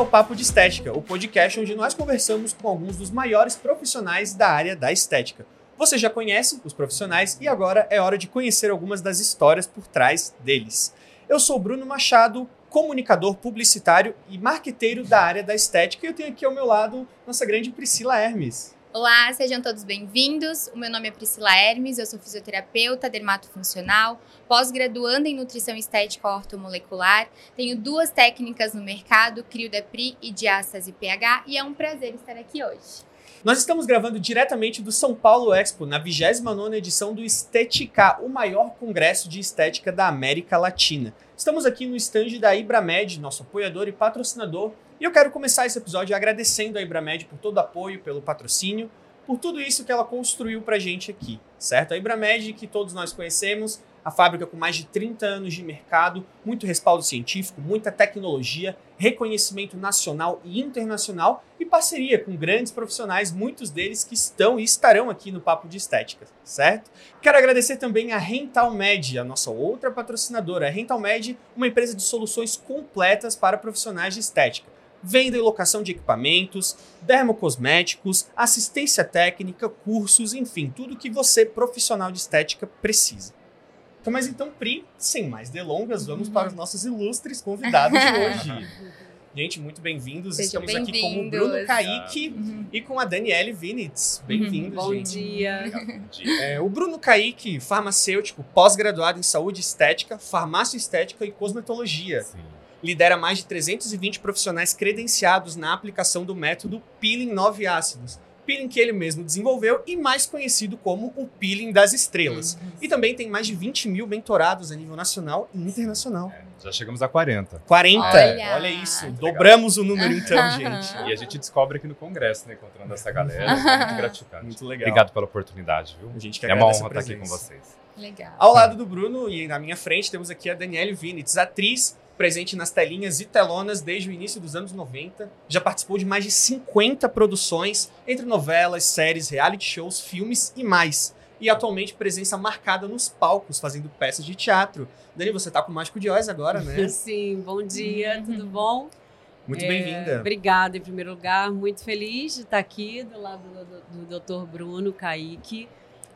ao Papo de Estética, o podcast onde nós conversamos com alguns dos maiores profissionais da área da estética. Você já conhece os profissionais e agora é hora de conhecer algumas das histórias por trás deles. Eu sou Bruno Machado, comunicador publicitário e marqueteiro da área da estética, e eu tenho aqui ao meu lado nossa grande Priscila Hermes. Olá, sejam todos bem-vindos. O meu nome é Priscila Hermes, eu sou fisioterapeuta, dermatofuncional, pós-graduanda em nutrição estética ortomolecular. Tenho duas técnicas no mercado, CrioDepri e Diástase PH, e é um prazer estar aqui hoje. Nós estamos gravando diretamente do São Paulo Expo, na 29ª edição do Estética, o maior congresso de estética da América Latina. Estamos aqui no estande da Ibramed, nosso apoiador e patrocinador, e eu quero começar esse episódio agradecendo a Ibramed por todo o apoio, pelo patrocínio, por tudo isso que ela construiu pra gente aqui, certo? A Ibramed, que todos nós conhecemos, a fábrica com mais de 30 anos de mercado, muito respaldo científico, muita tecnologia, reconhecimento nacional e internacional e parceria com grandes profissionais, muitos deles que estão e estarão aqui no Papo de Estética, certo? Quero agradecer também a Rental Med, a nossa outra patrocinadora. A Rental Med, uma empresa de soluções completas para profissionais de estética venda e locação de equipamentos, dermocosméticos, assistência técnica, cursos, enfim, tudo que você, profissional de estética, precisa. Então, mas então, Pri, sem mais delongas, vamos para os nossos ilustres convidados de hoje. Gente, muito bem-vindos. Estamos aqui com o. Bruno Kaique Uhum. e com a Daniele Vinitz. Bem-vindos, Bom gente. dia. Bom dia. É, o Bruno Kaique, farmacêutico, pós-graduado em saúde estética, farmácia estética e cosmetologia. Sim. lidera mais de 320 profissionais credenciados na aplicação do método Peeling 9 ácidos. Peeling que ele mesmo desenvolveu e mais conhecido como o Peeling das Estrelas. E também tem mais de 20 mil mentorados a nível nacional e internacional. É, já chegamos a 40. 40! Olha, Olha. isso, Muito dobramos o número então, gente. E a gente descobre aqui no Congresso, né? Encontrando essa galera. É muito gratificante. Muito legal. Obrigado pela oportunidade, viu? A gente que É uma honra estar aqui com vocês. Legal. Ao lado do Bruno e na minha frente temos aqui a Daniele Vinitz, atriz presente nas telinhas e telonas desde o início dos anos 90. Já participou de mais de 50 produções, entre novelas, séries, reality shows, filmes e mais. E atualmente presença marcada nos palcos, fazendo peças de teatro. Dani, você tá com o Mágico de Oz agora, né? Sim, bom dia, tudo bom? Muito É, bem-vinda. Obrigada, em primeiro lugar. Muito feliz de estar aqui do lado do, do, do Dr. Bruno Kaique.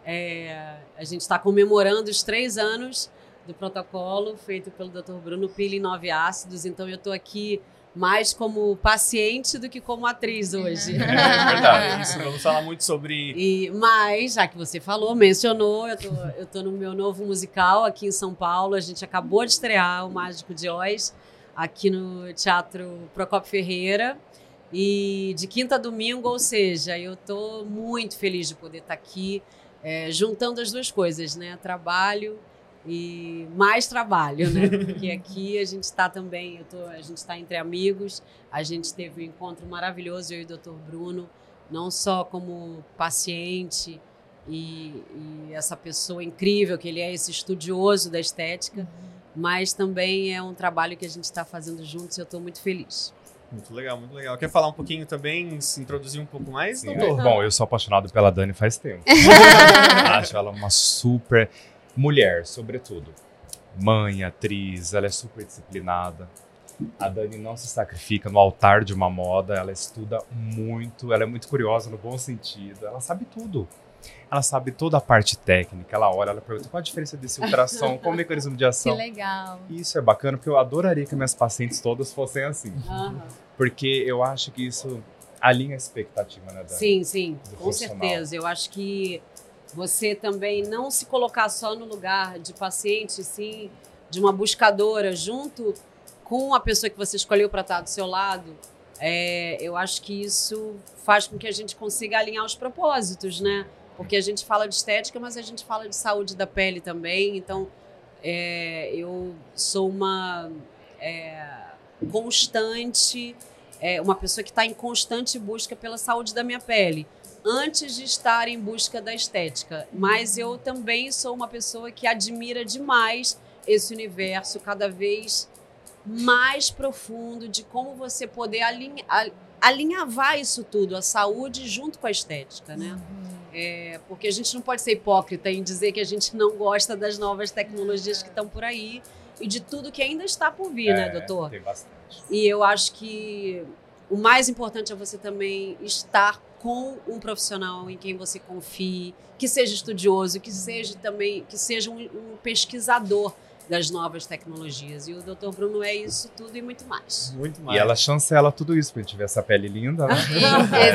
É, a gente está comemorando os três anos do protocolo feito pelo Dr. Bruno Pili Nove Ácidos, então eu estou aqui mais como paciente do que como atriz hoje. É verdade. Isso, vamos falar muito sobre. E, mas, já que você falou, mencionou, eu tô, eu tô no meu novo musical aqui em São Paulo. A gente acabou de estrear o Mágico de Oz aqui no Teatro Procopio Ferreira. E de quinta a domingo, ou seja, eu tô muito feliz de poder estar aqui, é, juntando as duas coisas, né? Trabalho e mais trabalho, né? Porque aqui a gente está também, eu tô, a gente está entre amigos, a gente teve um encontro maravilhoso, eu e o Dr. Bruno, não só como paciente e, e essa pessoa incrível que ele é, esse estudioso da estética, mas também é um trabalho que a gente está fazendo juntos e eu estou muito feliz. Muito legal, muito legal. Quer falar um pouquinho também, se introduzir um pouco mais, Sim, doutor? Bom, eu sou apaixonado pela Dani faz tempo. Acho ela uma super mulher, sobretudo. Mãe, atriz, ela é super disciplinada. A Dani não se sacrifica no altar de uma moda, ela estuda muito, ela é muito curiosa no bom sentido, ela sabe tudo. Ela sabe toda a parte técnica, ela olha, ela pergunta qual a diferença desse ultrassom, qual o mecanismo de Que ação. legal. E Isso é bacana, porque eu adoraria que minhas pacientes todas fossem assim. Porque eu acho que isso alinha a expectativa, né, Dani? Sim, sim, com certeza. Eu acho que você também não se colocar só no lugar de paciente, sim, de uma buscadora junto com a pessoa que você escolheu para estar do seu lado. é, eu acho que isso faz com que a gente consiga alinhar os propósitos, né? Porque a gente fala de estética, mas a gente fala de saúde da pele também. Então, é, eu sou uma é, constante, é, uma pessoa que está em constante busca pela saúde da minha pele, antes de estar em busca da estética. Mas eu também sou uma pessoa que admira demais esse universo cada vez mais profundo de como você poder alinha, a- alinhavar isso tudo, a saúde junto com a estética, né? É, porque a gente não pode ser hipócrita em dizer que a gente não gosta das novas tecnologias que estão por aí e de tudo que ainda está por vir, né, É, doutor? Tem bastante. E eu acho que o mais importante é você também estar com um profissional em quem você confie, que seja estudioso, que seja também que seja um, um pesquisador das novas tecnologias. E o Dr. Bruno é isso tudo e muito mais. Muito mais. E ela chancela tudo isso pra gente ver essa pele linda, né?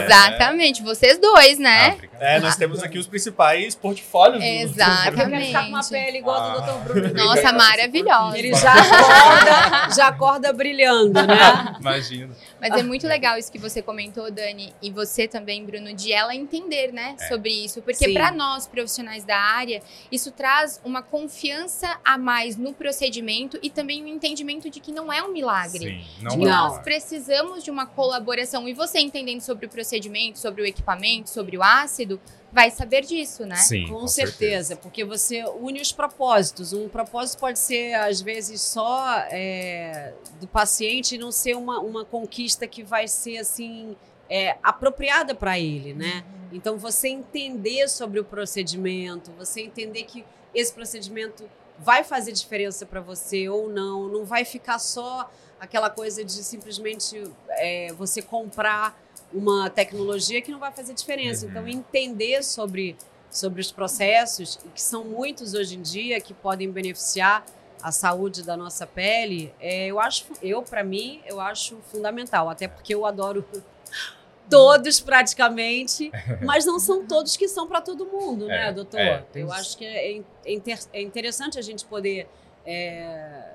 Exatamente, vocês dois, Ah, né? obrigado. É, nós temos aqui os principais portfólios. do- Exatamente. Eu quero ficar com uma pele igual a do Dr. Bruno. Nossa, maravilhosa. Ele já acorda, já acorda brilhando, né? Imagina. Mas é muito legal isso que você comentou, Dani, e você também, Bruno, de ela entender, né, É. sobre isso. Porque para nós, profissionais da área, isso traz uma confiança a mais no procedimento e também um entendimento de que não é um milagre. Sim, De não que Não. é. nós precisamos de uma colaboração. E você entendendo sobre o procedimento, sobre o equipamento, sobre o ácido, vai saber disso, né? Sim, Com, certeza, porque você une os propósitos. Um propósito pode ser, às vezes, só é, do paciente e não ser uma, uma conquista que vai ser, assim, é, apropriada para ele, né? Então, você entender sobre o procedimento, você entender que esse procedimento vai fazer diferença para você ou não, não vai ficar só aquela coisa de simplesmente é, você comprar uma tecnologia que não vai fazer diferença. Uhum. Então, entender sobre, sobre os processos, que são muitos hoje em dia, que podem beneficiar a saúde da nossa pele, é, eu acho, eu, para mim, eu acho fundamental. Até porque eu adoro todos praticamente, mas não são todos que são para todo mundo, né, É, doutor? é, eu acho que é, é inter- é interessante a gente poder é,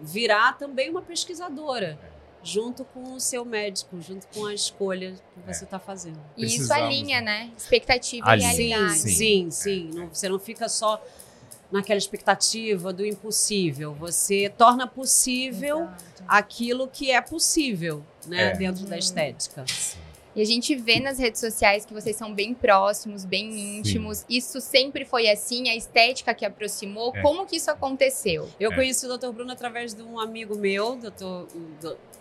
virar também uma pesquisadora. Junto com o seu médico, junto com a escolha que É. você está fazendo. E isso alinha, né? né? Expectativa e Alinha. Sim, realidade. sim, sim. Não- você não fica só naquela expectativa do impossível. Você torna possível Exato. aquilo que é possível, né, É. dentro da Uhum. estética. E a gente vê nas redes sociais que vocês são bem próximos, bem íntimos. Isso sempre foi assim, a estética que aproximou. É. Como que isso aconteceu? Eu É. conheci o Dr. Bruno através de um amigo meu, Dr.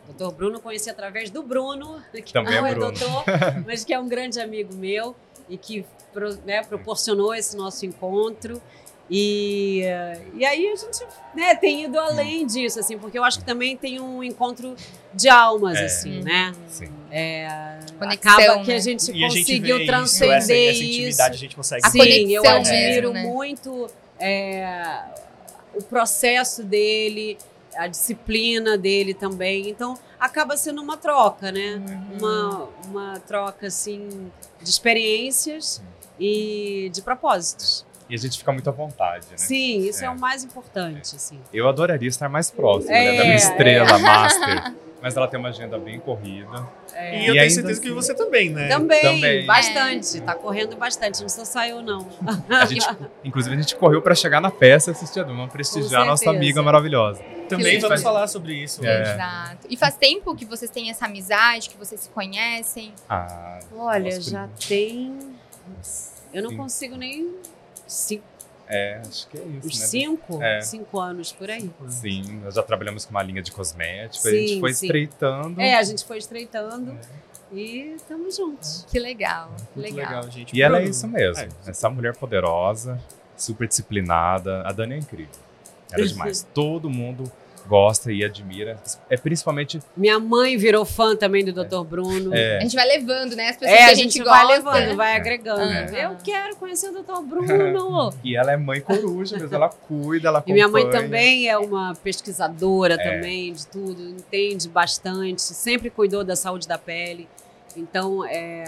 o Dr. Bruno conheci através do Bruno, que Também não é é Bruno. doutor, mas que é um grande amigo meu e que né, proporcionou esse nosso encontro. E, e aí a gente né, tem ido além disso, assim, porque eu acho que também tem um encontro de almas, É. assim, né? Sim. É, Conexão, acaba que né? a gente E a gente conseguiu transcender isso, essa, essa isso. intimidade a gente consegue A Sim, conexão eu admiro né? muito é, o processo dele, a disciplina dele também. Então, acaba sendo uma troca, né? Uma, uma troca, assim, de experiências e de propósitos. E a gente fica muito à vontade, né? Sim, isso é. É. o mais importante, assim. Eu adoraria estar mais próximo É, né, da minha é. estrela master, mas ela tem uma agenda bem corrida. É. E eu E tenho certeza que assim- você também, né? Também, Também. bastante. Tá correndo bastante, não só saiu, não. A gente, inclusive, a gente correu para chegar na peça e assistir a Duma, prestigiar a nossa amiga maravilhosa. Também Que vamos legal. falar sobre isso. É. Exato. E faz tempo que vocês têm essa amizade, que vocês se conhecem? Ah, Olha, já tem. Eu não Sim. consigo nem. Cinco, É, acho que é isso, uns né? cinco? É. Cinco anos por aí. Sim, nós já trabalhamos com uma linha de cosméticos, a Sim, gente foi sim. estreitando. É, a gente foi estreitando e estamos juntos. Que legal, que legal. legal, gente. E ela é isso mesmo. é. Essa mulher poderosa, super disciplinada. A Dani é incrível. Ela é demais. Todo mundo gosta e admira. É principalmente. Minha mãe virou fã também do Dr. Bruno. A É, gente vai levando, né? As pessoas É, que a a gente, gente, vai gosta. levando, vai É. agregando. É. Eu quero conhecer o Dr. Bruno. e ela é mãe coruja, mas ela cuida, ela E minha mãe acompanha. também é uma pesquisadora também de tudo, entende bastante, sempre cuidou da saúde da pele. Então, é,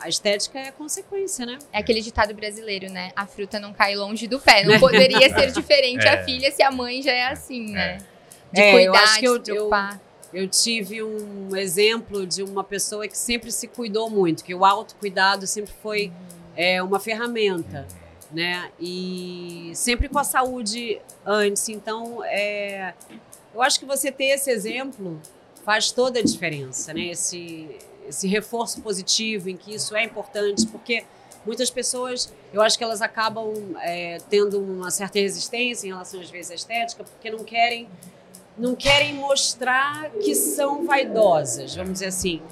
a estética é consequência, né? É aquele ditado brasileiro, né? A fruta não cai longe do pé. Não poderia ser diferente É. a filha se a mãe já é assim, né? De É, eu cuidar, acho que eu- se preocupar. Eu tive um exemplo de uma pessoa que sempre se cuidou muito, que o autocuidado sempre foi é, uma ferramenta, né? E sempre com a saúde antes. Então, é, eu acho que você ter esse exemplo faz toda a diferença, né? Esse, esse reforço positivo em que isso é importante, porque muitas pessoas, eu acho que elas acabam é, tendo uma certa resistência em relação às vezes à estética, porque não querem não querem mostrar que são vaidosas, vamos dizer assim.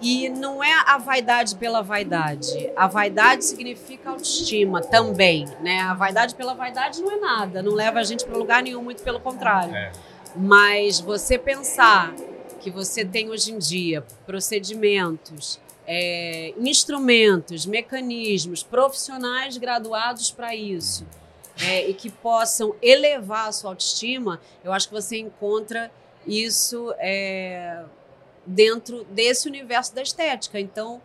E não é a vaidade pela vaidade. A vaidade significa autoestima também, né? A vaidade pela vaidade não é nada, não leva a gente para lugar nenhum, muito pelo contrário. É. Mas você pensar que você tem hoje em dia procedimentos, é, instrumentos, mecanismos, profissionais graduados para isso é, e que possam elevar a sua autoestima, eu acho que você encontra isso é, dentro desse universo da estética. Então,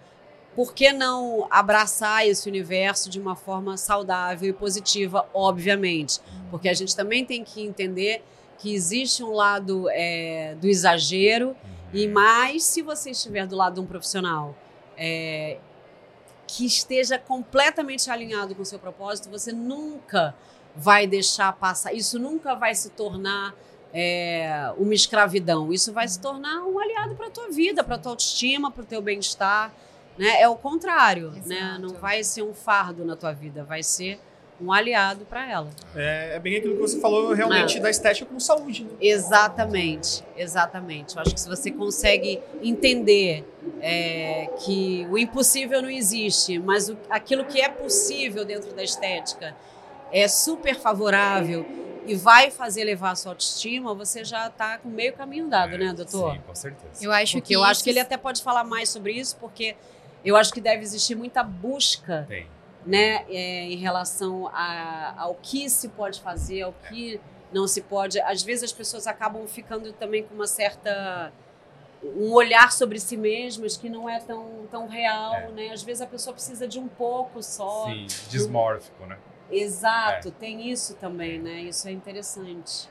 por que não abraçar esse universo de uma forma saudável e positiva, obviamente? Porque a gente também tem que entender que existe um lado é, do exagero, e mais se você estiver do lado de um profissional é, que esteja completamente alinhado com o seu propósito, você nunca vai deixar passar. Isso nunca vai se tornar é, uma escravidão. Isso vai se tornar um aliado para a tua vida, para a tua autoestima, para o teu bem-estar. Né? É o contrário, né? Não vai ser um fardo na tua vida, vai ser um aliado para ela. É, é, bem aquilo que você falou realmente da estética como saúde. Né? Exatamente, exatamente. Eu acho que se você consegue entender é, que o impossível não existe, mas o, aquilo que é possível dentro da estética é super favorável e vai fazer levar a sua autoestima, você já está com meio caminho dado, é, né, doutor? Sim, com certeza. Eu acho porque que eu acho que ele até pode falar mais sobre isso, porque eu acho que deve existir muita busca, Tem. Né, é, em relação a, ao que se pode fazer, ao que não se pode. Às vezes as pessoas acabam ficando também com uma certa um olhar sobre si mesmas que não é tão, tão real, é. né? Às vezes a pessoa precisa de um pouco só. Sim, dismórfico, né? Exato, é. tem isso também, né? Isso é interessante.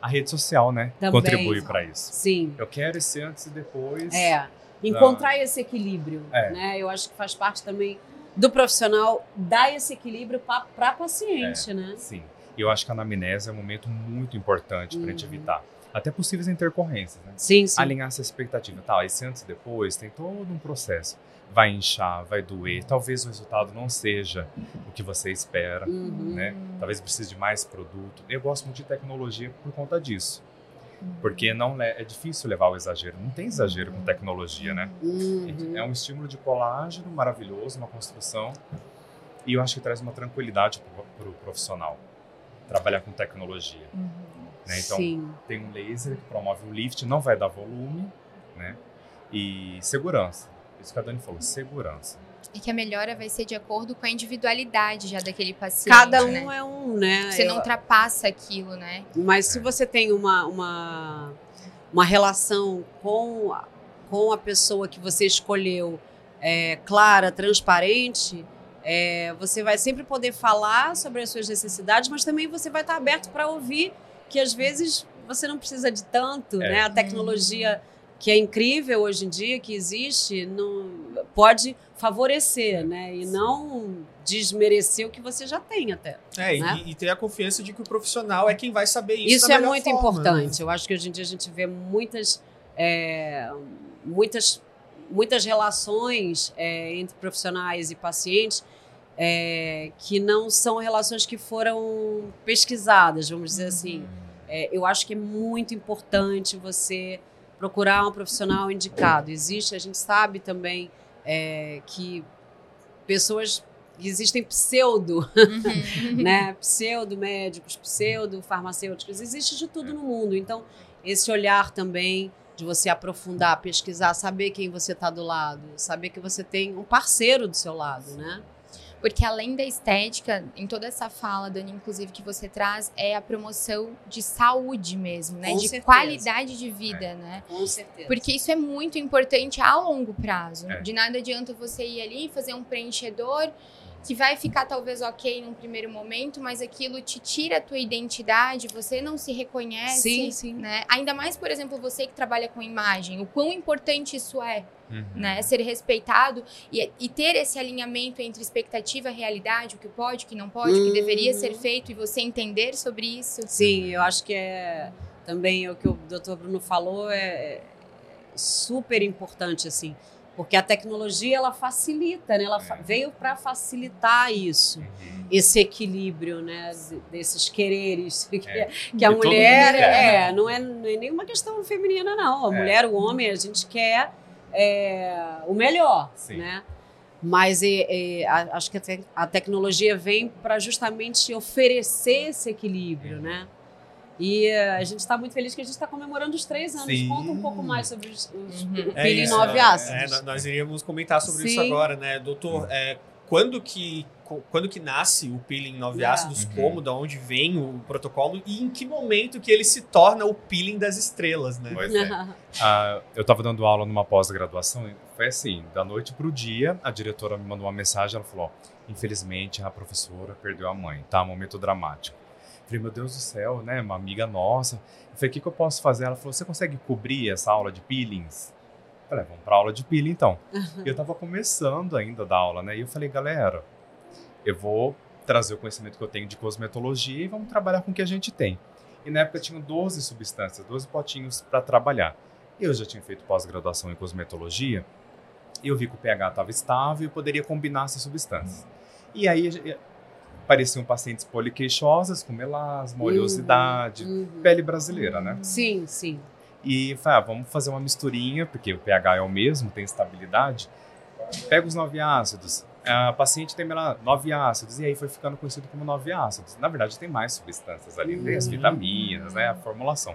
A rede social, né? Também. Contribui para isso. Sim. Eu quero esse antes e depois. É encontrar esse equilíbrio, é. né? Eu acho que faz parte também do profissional dar esse equilíbrio para paciente, é, né? Sim. Eu acho que a anamnese é um momento muito importante para a gente uhum. evitar até possíveis intercorrências, né? Sim, sim. Alinhar essa expectativa. Tá, esse antes e depois tem todo um processo. Vai inchar, vai doer, talvez o resultado não seja o que você espera, uhum. né? Talvez precise de mais produto. Eu gosto muito de tecnologia por conta disso. Porque não é difícil levar o exagero. Não tem exagero com tecnologia, né? Uhum. É um estímulo de colágeno maravilhoso, uma construção. E eu acho que traz uma tranquilidade para o pro profissional trabalhar com tecnologia. Uhum. Né? Então, Sim. tem um laser que promove o lift, não vai dar volume, né? E segurança. Isso que a Dani falou, segurança. E que a melhora vai ser de acordo com a individualidade já daquele paciente. Cada um né? é um, né? Você não ultrapassa aquilo, né? Mas se você tem uma, uma, uma relação com, com a pessoa que você escolheu é, clara, transparente, é, você vai sempre poder falar sobre as suas necessidades, mas também você vai estar aberto para ouvir que às vezes você não precisa de tanto, é. né? A tecnologia que é incrível hoje em dia, que existe, não, pode favorecer, né? E não desmerecer o que você já tem até. É, né? e, e, ter a confiança de que o profissional é quem vai saber isso. Isso é muito forma, importante. Né? Eu acho que hoje em dia a gente vê muitas, é, muitas, muitas relações é, entre profissionais e pacientes é, que não são relações que foram pesquisadas, vamos dizer assim. Uhum. É, eu acho que é muito importante você procurar um profissional indicado. Existe, a gente sabe também é, que pessoas existem pseudo, uhum. né, pseudo médicos, pseudo farmacêuticos, existe de tudo no mundo. Então, esse olhar também de você aprofundar, pesquisar, saber quem você está do lado, saber que você tem um parceiro do seu lado, né? Porque além da estética, em toda essa fala, Dani, inclusive, que você traz, é a promoção de saúde mesmo, né? Com de certeza. qualidade de vida, é. né? Com certeza. Porque isso é muito importante a longo prazo. É. De nada adianta você ir ali fazer um preenchedor que vai ficar talvez ok num primeiro momento, mas aquilo te tira a tua identidade, você não se reconhece, sim, sim. né? Ainda mais, por exemplo, você que trabalha com imagem, o quão importante isso é, uhum. né? Ser respeitado e, e, ter esse alinhamento entre expectativa e realidade, o que pode, o que não pode, uhum. o que deveria ser uhum. feito e você entender sobre isso. Sim, eu acho que é também o que o Dr. Bruno falou é, é super importante assim porque a tecnologia ela facilita, né? Ela fa veio para facilitar isso, uhum. esse equilíbrio, né? Desses quereres que, é. que a e mulher é, não é, não é nenhuma questão feminina não. A é. mulher, o homem, a gente quer é, o melhor, Sim. né? Mas é, é, acho que a, te a tecnologia vem para justamente oferecer esse equilíbrio, né? E uh, a gente está muito feliz que a gente está comemorando os três anos. Sim. Conta um pouco mais sobre os, os Uhum. o É peeling isso, nove ácidos. é, nós iríamos comentar sobre isso Sim. agora, né, doutor? É, quando que quando que nasce o peeling nove É. ácidos, Uhum. como, da onde vem o protocolo e em que momento que ele se torna o peeling das estrelas, né? Pois é. Ah, eu estava dando aula numa pós-graduação e foi assim, da noite pro dia, a diretora me mandou uma mensagem, ela falou, infelizmente a professora perdeu a mãe, tá? Momento dramático. Falei, meu Deus do céu, né? Uma amiga nossa. Eu falei, o que, que eu posso fazer? Ela falou, você consegue cobrir essa aula de peelings? Eu falei, vamos pra aula de peeling então. E eu tava começando ainda a dar aula, né? E eu falei, galera, eu vou trazer o conhecimento que eu tenho de cosmetologia e vamos trabalhar com o que a gente tem. E na época tinham 12 substâncias, 12 potinhos para trabalhar. Eu já tinha feito pós-graduação em cosmetologia e eu vi que o pH estava estável e poderia combinar essas substâncias. E aí eh, apareciam pacientes poliqueixosas com melasma, oleosidade, Uhum. pele brasileira, né? Sim, sim. E falei, ah, vamos fazer uma misturinha, porque o pH é o mesmo, tem estabilidade. Pega os nove ácidos. A paciente tem nove ácidos, e aí foi ficando conhecido como nove ácidos. Na verdade, tem mais substâncias ali, tem as Uhum. vitaminas, né, a formulação.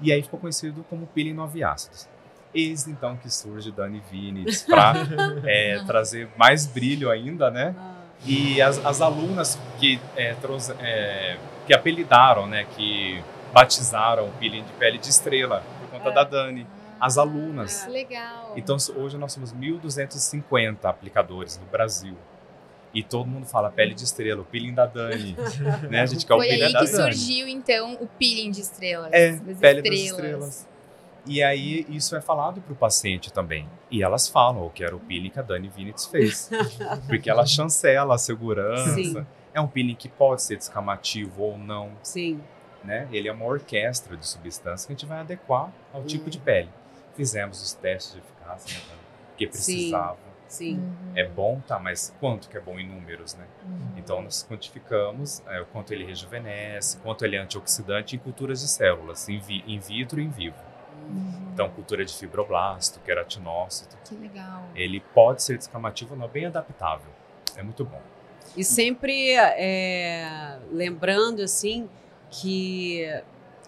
E aí ficou conhecido como peeling nove ácidos. Eis então que surge Dani Vinitz para trazer mais brilho ainda, né? Ah, E as, as alunas que, é, trouxe- é, que apelidaram, né, que batizaram o peeling de pele de estrela por conta É. da Dani. As alunas. Que legal. Então hoje nós somos 1.250 aplicadores no Brasil. E todo mundo fala pele de estrela, o peeling da Dani. né? A gente quer o Foi peeling aí da que Dani. surgiu, então, o peeling de estrelas. É, das pele das estrelas. E aí isso é falado para o paciente também. E elas falam, eu quero o peeling que a Dani Vinitz fez. Porque ela chancela a segurança. Sim. É um peeling que pode ser descamativo ou não. Sim. né? Ele é uma orquestra de substâncias que a gente vai adequar ao tipo de pele. Fizemos os testes de eficácia, né, Dani? que precisava. Sim. Uhum. É bom, tá, mas quanto que é bom em números, né? Então nós quantificamos é, o quanto ele rejuvenesce, quanto ele é antioxidante em culturas de células, in, vi- in vitro e in vivo. Então cultura de fibroblasto, queratinócito, Que legal. ele pode ser descamativo, não bem adaptável. É muito bom. E sempre é, lembrando assim que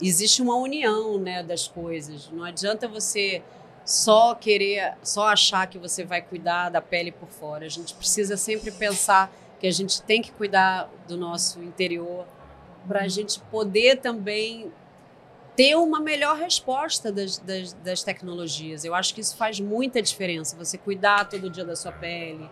existe uma união né, das coisas. Não adianta você só querer, só achar que você vai cuidar da pele por fora. A gente precisa sempre pensar que a gente tem que cuidar do nosso interior para a gente poder também ter uma melhor resposta das, das, das tecnologias. Eu acho que isso faz muita diferença. Você cuidar todo dia da sua pele,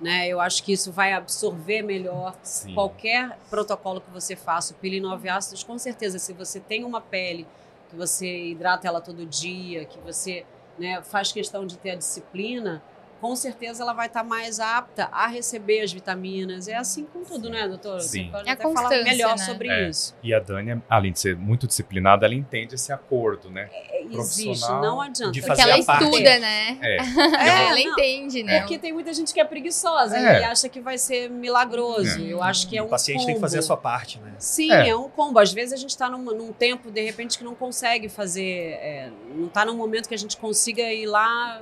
né? Eu acho que isso vai absorver melhor Sim. qualquer protocolo que você faça. O peeling nove ácidos, com certeza, se você tem uma pele que você hidrata ela todo dia, que você né, faz questão de ter a disciplina, com certeza ela vai estar mais apta a receber as vitaminas. É assim com tudo, né, doutora? Sim. Você pode É até falar constância, melhor né? sobre É. isso. E a Dani, além de ser muito disciplinada, ela entende esse acordo, né? É, Existe, Profissional não adianta. de Porque fazer ela a parte. estuda, né? É. É, ela não. entende, né? Porque tem muita gente que é preguiçosa É. e acha que vai ser milagroso. É. Eu acho que é um o paciente tem que fazer a combo. sua parte, né? Sim, É. é. um combo. Às vezes a gente está num, num tempo, de repente, que não consegue fazer. é, não está num momento que a gente consiga ir lá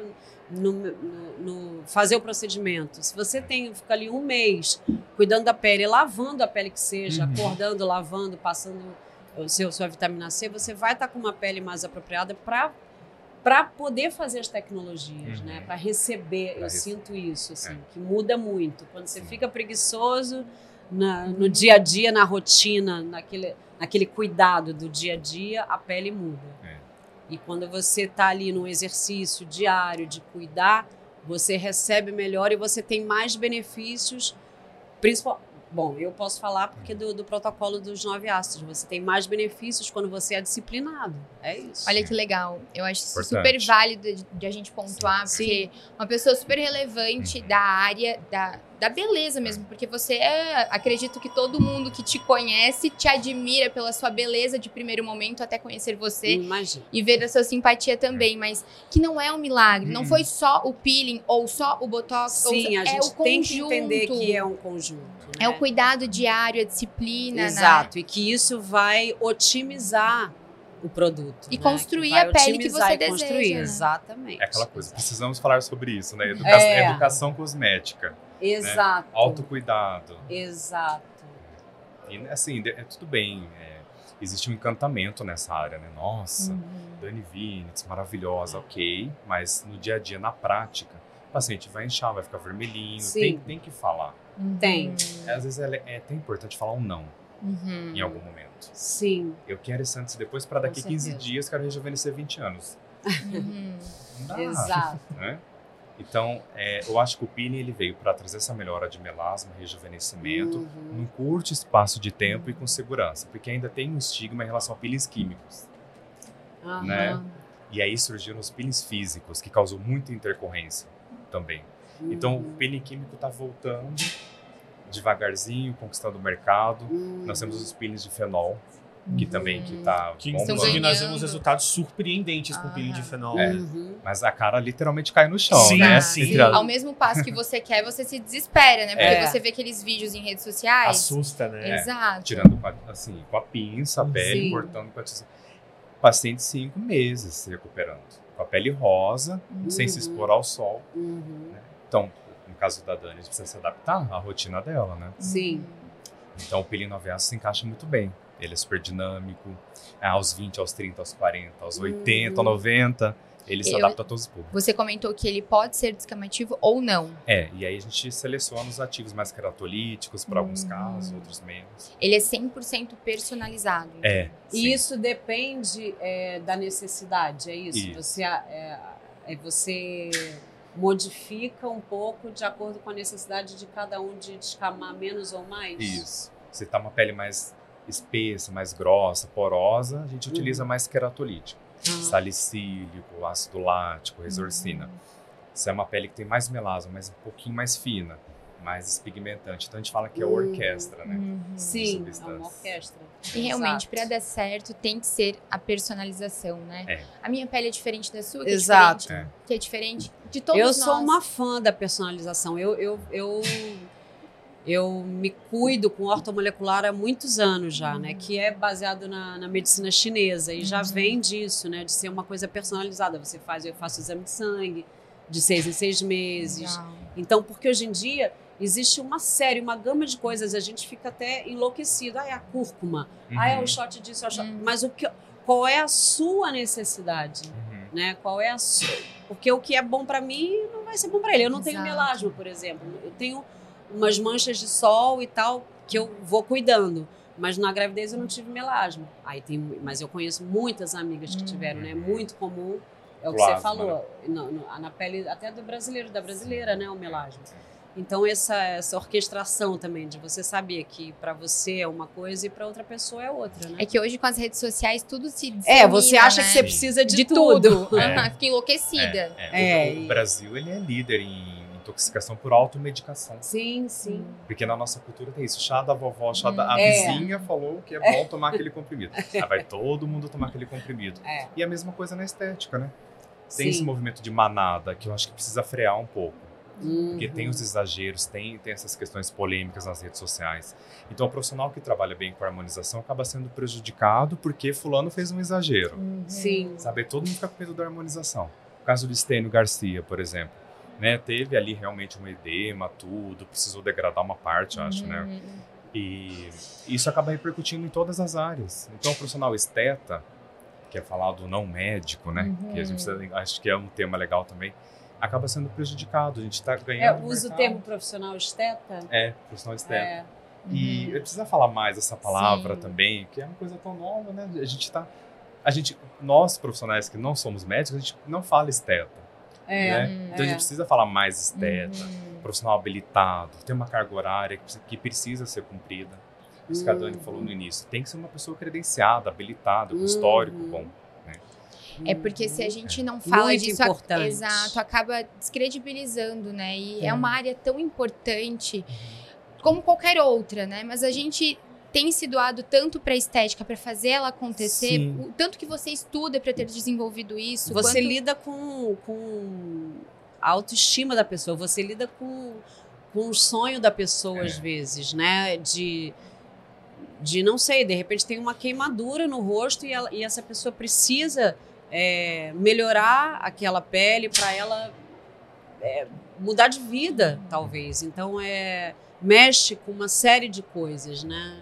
no, no- no- fazer o procedimento. Se você tem, fica ali um mês cuidando da pele, lavando a pele que seja, Uhum. acordando, lavando, passando o seu, sua vitamina C, você vai estar com uma pele mais apropriada para para poder fazer as tecnologias, Uhum. né? Para receber, Pra eu rece- sinto isso, assim, É. que muda muito. Quando você Sim. fica preguiçoso, na- no dia a dia, na rotina, naquele, naquele cuidado do dia a dia, a pele muda. E quando você está ali no exercício diário de cuidar, você recebe melhor e você tem mais benefícios. Principal, bom, eu posso falar porque do, do protocolo dos nove ácidos. Você tem mais benefícios quando você é disciplinado. É isso. Olha que legal. Eu acho Importante. super válido de, de a gente pontuar, Sim. porque uma pessoa super relevante Uhum. da área da, da beleza mesmo, porque você é, acredito que todo mundo que te conhece te admira pela sua beleza de primeiro momento até conhecer você Imagina. e ver a sua simpatia também, mas que não é um milagre, não Uhum. foi só o peeling ou só o botox, ou Sim, a é gente o tem que conjunto. entender que é um conjunto. É né? o cuidado diário, a disciplina, né? Exato, e que isso vai otimizar o produto. E né? construir a pele que você construir, deseja, né? Exatamente. É aquela coisa, precisamos falar sobre isso, né? Educa É. Educação cosmética, Exato. autocuidado. Exato. E, assim, é tudo bem. é, existe um encantamento nessa área, né? Nossa, Uhum. Dani Vinitz, maravilhosa, ok, mas no dia a dia, na prática, o paciente vai inchar, vai ficar vermelhinho, Sim. tem, tem que falar. Tem. Às vezes é, é até importante falar um não Uhum. em algum momento. Sim. Eu quero isso antes e depois, para daqui Com 15 certeza. dias, quero rejuvenescer 20 anos. Uhum. Não dá, Exato. né? Então, é, eu acho que o peeling ele veio para trazer essa melhora de melasma, rejuvenescimento, Uhum. num curto espaço de tempo e com segurança, porque ainda tem um estigma em relação a peelings químicos. Aham. né? E aí surgiram os peelings físicos, que causou muita intercorrência também. Então, o Uhum. peeling químico está voltando devagarzinho, conquistando o mercado. Uhum. Nós temos os peelings de fenol, que também que tá Que inclusive nós vemos resultados surpreendentes com o peeling de Ah. fenol. É. né? Uhum. Mas a cara literalmente cai no chão, Sim, né? sim. Entre a- Ao mesmo passo que você quer, você se desespera, né? Porque É. você vê aqueles vídeos em redes sociais. Assusta, né? Exato. tirando com a, assim, com a pinça, a pele, Sim. cortando com a tesoura. Paciente cinco meses se recuperando. Com a pele rosa, sem se Uhum. expor ao sol. Uhum. Então, no caso da Dani, a gente precisa se adaptar à rotina dela, né? Sim. Então, o peeling no AVS se encaixa muito bem. Ele é super dinâmico. É, aos 20, aos 30, aos 40, aos 80, Uhum. 90. Ele se Eu- adapta a todos os públicos. Você comentou que ele pode ser descamativo ou não. É, e aí a gente seleciona os ativos mais queratolíticos para alguns Hum. casos, outros menos. Ele é 100% personalizado. É. E isso depende é, da necessidade, é isso? Isso. Você, é, é, você modifica um pouco de acordo com a necessidade de cada um de descamar menos ou mais? Isso. Se tá uma pele mais espessa, mais grossa, porosa, a gente utiliza Uhum. mais queratolítico. Ah, Salicílico, ácido lático, resorcina. Se é uma pele que tem mais melasma, mas um pouquinho mais fina, mais despigmentante. Então a gente fala que é Hum. orquestra, né? Uhum. Sim, é uma orquestra. E realmente, para dar certo, tem que ser a personalização, né? É. A minha pele é diferente da sua, que Exato. é diferente, que é diferente de todos Eu nós. sou uma fã da personalização. Eu, eu, eu, eu me cuido com ortomolecular há muitos anos já, né? Que é baseado na, na medicina chinesa. E já Uhum. vem disso, né? De ser uma coisa personalizada. Você faz, eu faço exame de sangue de seis em seis meses. Legal. Então, porque hoje em dia existe uma série, uma gama de coisas, a gente fica até enlouquecido. Ah, é a cúrcuma. Ah, é Uhum. o shot disso, é o shot... Uhum. Mas o que, qual é a sua necessidade? Uhum. né? Qual é a sua... Porque o que é bom pra mim não vai ser bom pra ele. Eu não tenho Exato. melasma, por exemplo. Eu tenho umas manchas de sol e tal que eu vou cuidando. Mas na gravidez eu não tive melasma. Aí tem, mas eu conheço muitas amigas que Hum. tiveram, né? Uhum. Muito comum. É o que Plasma, você falou. No- no- na pele até do brasileiro, da brasileira, né? O melasma. É. Então essa, essa orquestração também de você saber que pra você é uma coisa e pra outra pessoa é outra, né? É que hoje com as redes sociais tudo se É, você acha né? que você precisa de, de tudo. tudo. É. Fica enlouquecida. É, é. É, O, o e- Brasil ele é líder em intoxicação por automedicação. Sim, sim. Porque na nossa cultura tem isso. Chá da vovó, chá da... A É. vizinha falou que é bom tomar aquele comprimido. Aí vai todo mundo tomar aquele comprimido. É. E a mesma coisa na estética, né? Tem Sim. esse movimento de manada que eu acho que precisa frear um pouco. Porque Uhum. tem os exageros, tem, tem essas questões polêmicas nas redes sociais. Então, o profissional que trabalha bem com a harmonização acaba sendo prejudicado porque fulano fez um exagero. Sim. Sabe? Todo mundo fica com medo da harmonização. O caso do Stênio Garcia, por exemplo. Né? Teve ali realmente um edema, tudo, precisou degradar uma parte, eu acho, né? Uhum. E isso acaba repercutindo em todas as áreas. Então, o profissional esteta, que é falar do não médico, né? Uhum. Que a gente precisa, acho que é um tema legal também, acaba sendo prejudicado. A gente está É, ganhando. no usa o termo profissional esteta. É, profissional esteta. É. E Uhum. eu precisa falar mais essa palavra Sim. também, que é uma coisa tão nova, né? A gente tá. A gente, nós profissionais que não somos médicos, a gente não fala esteta. É. né? Então a é. gente precisa falar mais esteta, Uhum. profissional habilitado, tem uma carga horária que precisa, ser cumprida. Isso que a Dani Uhum. falou no início. Tem que ser uma pessoa credenciada, habilitada, com Uhum. histórico bom. É porque se a gente não fala Muito disso, a- importante. exato, acaba descredibilizando, né? E é. É. uma área tão importante como qualquer outra, né? Mas a gente tem se doado tanto para estética para fazer ela acontecer, Sim. o tanto que você estuda para ter desenvolvido isso, Você quanto- lida com, com a autoestima da pessoa, você lida com, com o sonho da pessoa, É. às vezes, né? De, de, não sei, de repente tem uma queimadura no rosto e, ela- e essa pessoa precisa é, melhorar aquela pele para ela é, mudar de vida, talvez. Então, é, mexe com uma série de coisas, né?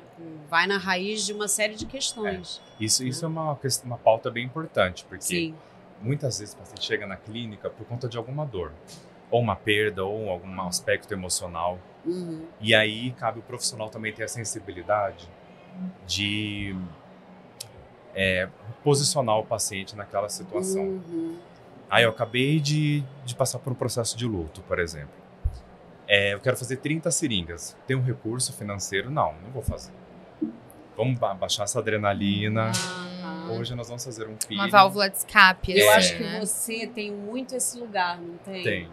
Vai na raiz de uma série de questões. Isso, isso é uma, uma pauta bem importante, porque Sim. muitas vezes o paciente chega na clínica por conta de alguma dor, ou uma perda, ou algum aspecto emocional. Uhum. E aí cabe o profissional também ter a sensibilidade de é, posicionar o paciente naquela situação. Uhum. Ah, eu acabei de, de passar por um processo de luto, por exemplo. É, eu quero fazer 30 seringas. Tem um recurso financeiro? Não, não vou fazer. Vamos ba- baixar essa adrenalina. Ah, Hoje nós vamos fazer um filho. Uma válvula de escape. Eu É. acho que né? você tem muito esse lugar, não tem? Tem.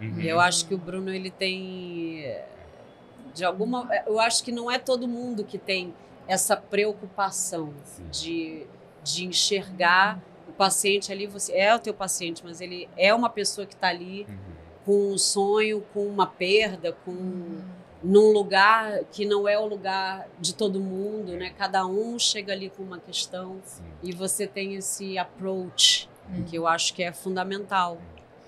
Uhum. Eu acho que o Bruno ele tem de alguma, eu acho que não é todo mundo que tem essa preocupação Sim. de, de enxergar o paciente ali. Você é o teu paciente, mas ele é uma pessoa que está ali Uhum. com um sonho, com uma perda, com num lugar que não é o lugar de todo mundo, né? Cada um chega ali com uma questão Sim. e você tem esse approach Hum. que eu acho que é fundamental.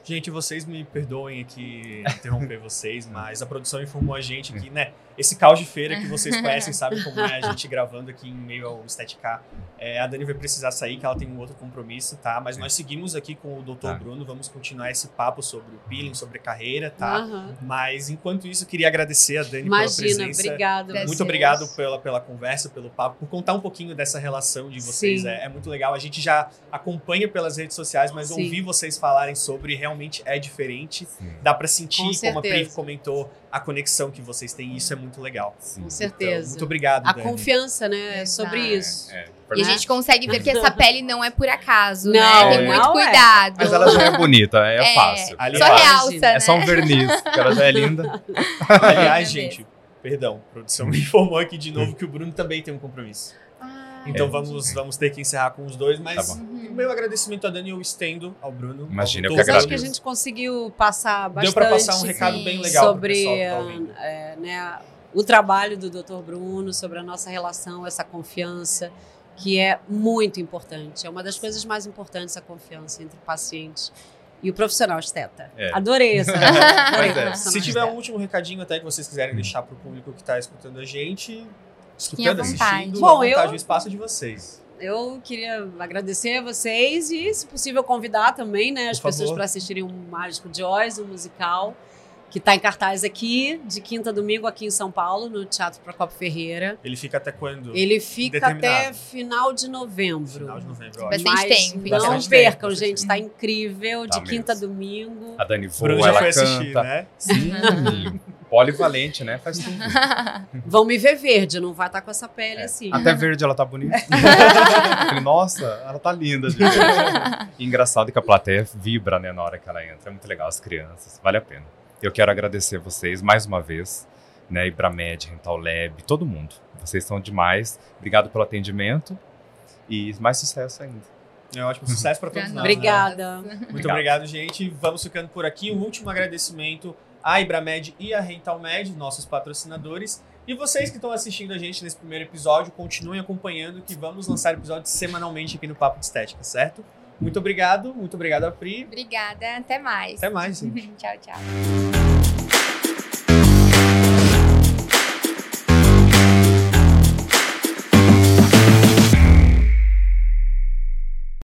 Gente, vocês me perdoem aqui interromper vocês, mas a produção informou a gente que, né, esse caos de feira que vocês conhecem, sabem como é a gente gravando aqui em meio ao Estética. É, a Dani vai precisar sair, que ela tem um outro compromisso, tá? Mas nós seguimos aqui com o Dr. Tá. Bruno, vamos continuar esse papo sobre o peeling, sobre carreira, tá? Aham. Mas enquanto isso, eu queria agradecer a Dani Imagina, pela presença. obrigado. Muito obrigado pela, pela conversa, pelo papo, por contar um pouquinho dessa relação de vocês. É, é muito legal. A gente já acompanha pelas redes sociais, mas Sim. ouvir vocês falarem sobre realmente é diferente. Sim. Dá pra sentir, Com como a Pri comentou, a conexão que vocês têm. Isso é muito legal. Sim. Com Então, certeza. muito obrigado, A Dani. confiança, né? É Exato. sobre isso. É, E a Né? gente consegue ver que essa pele não é por acaso, Não, né? Tem muito é. cuidado. Mas ela já é bonita, é, É, fácil. Ali Só é fácil. realça, né? É só um verniz, que ela já é linda. Aliás, gente, perdão, a produção me informou aqui de novo que o Bruno também tem um compromisso. Ah, Então É. vamos, vamos ter que encerrar com os dois, mas Tá bom. o meu agradecimento a Dani eu estendo ao Bruno. Imagina, ao eu que Mas acho que a agradeço. gente conseguiu passar bastante Deu pra passar um recado sim, bem legal sobre pessoal tá ouvindo. é, né, o trabalho do Dr. Bruno, sobre a nossa relação, essa confiança, que é muito importante. É uma das coisas mais importantes, a confiança entre o paciente e o profissional esteta. É. Adorei essa. Pois Adorei é. o Se tiver um último recadinho até que vocês quiserem deixar pro público que tá escutando a gente, escutando, assistindo, Bom, à vontade, eu- o espaço é de vocês. Eu queria agradecer a vocês e, se possível, convidar também né, as pessoas para assistirem o Mágico de Oz, o musical, que está em cartaz aqui, de quinta a domingo, aqui em São Paulo, no Teatro Procopio Ferreira. Ele fica até quando? Ele fica até final de novembro. Final de novembro. ó. Bastante Mas tempo, então. Não Bastante percam, tempo. gente, está incrível, Tá de quinta a mesmo. domingo. A Dani voa, Bruno já ela foi canta. assistir, né? Sim. Polivalente, né? Faz tudo. Vão me ver verde, não vai estar com essa pele É. assim. Até verde ela tá bonita. Falei, Nossa, ela tá linda. De verde. E engraçado que a plateia vibra, né, na hora que ela entra. É muito legal, as crianças. Vale a pena. Eu quero agradecer vocês mais uma vez, né, Ibramed, Rental Lab, todo mundo. Vocês são demais. Obrigado pelo atendimento e mais sucesso ainda. É ótimo sucesso pra Pra todos nós. né? Obrigada. Muito obrigado, gente. Vamos ficando por aqui. Um último agradecimento à Ibramed e à Rentalmed, nossos patrocinadores. E vocês que estão assistindo a gente nesse primeiro episódio, continuem acompanhando que vamos lançar episódios semanalmente aqui no Papo de Estética, certo? Muito obrigado, muito obrigado a Pri. Obrigada, até mais. Até mais, tchau, tchau.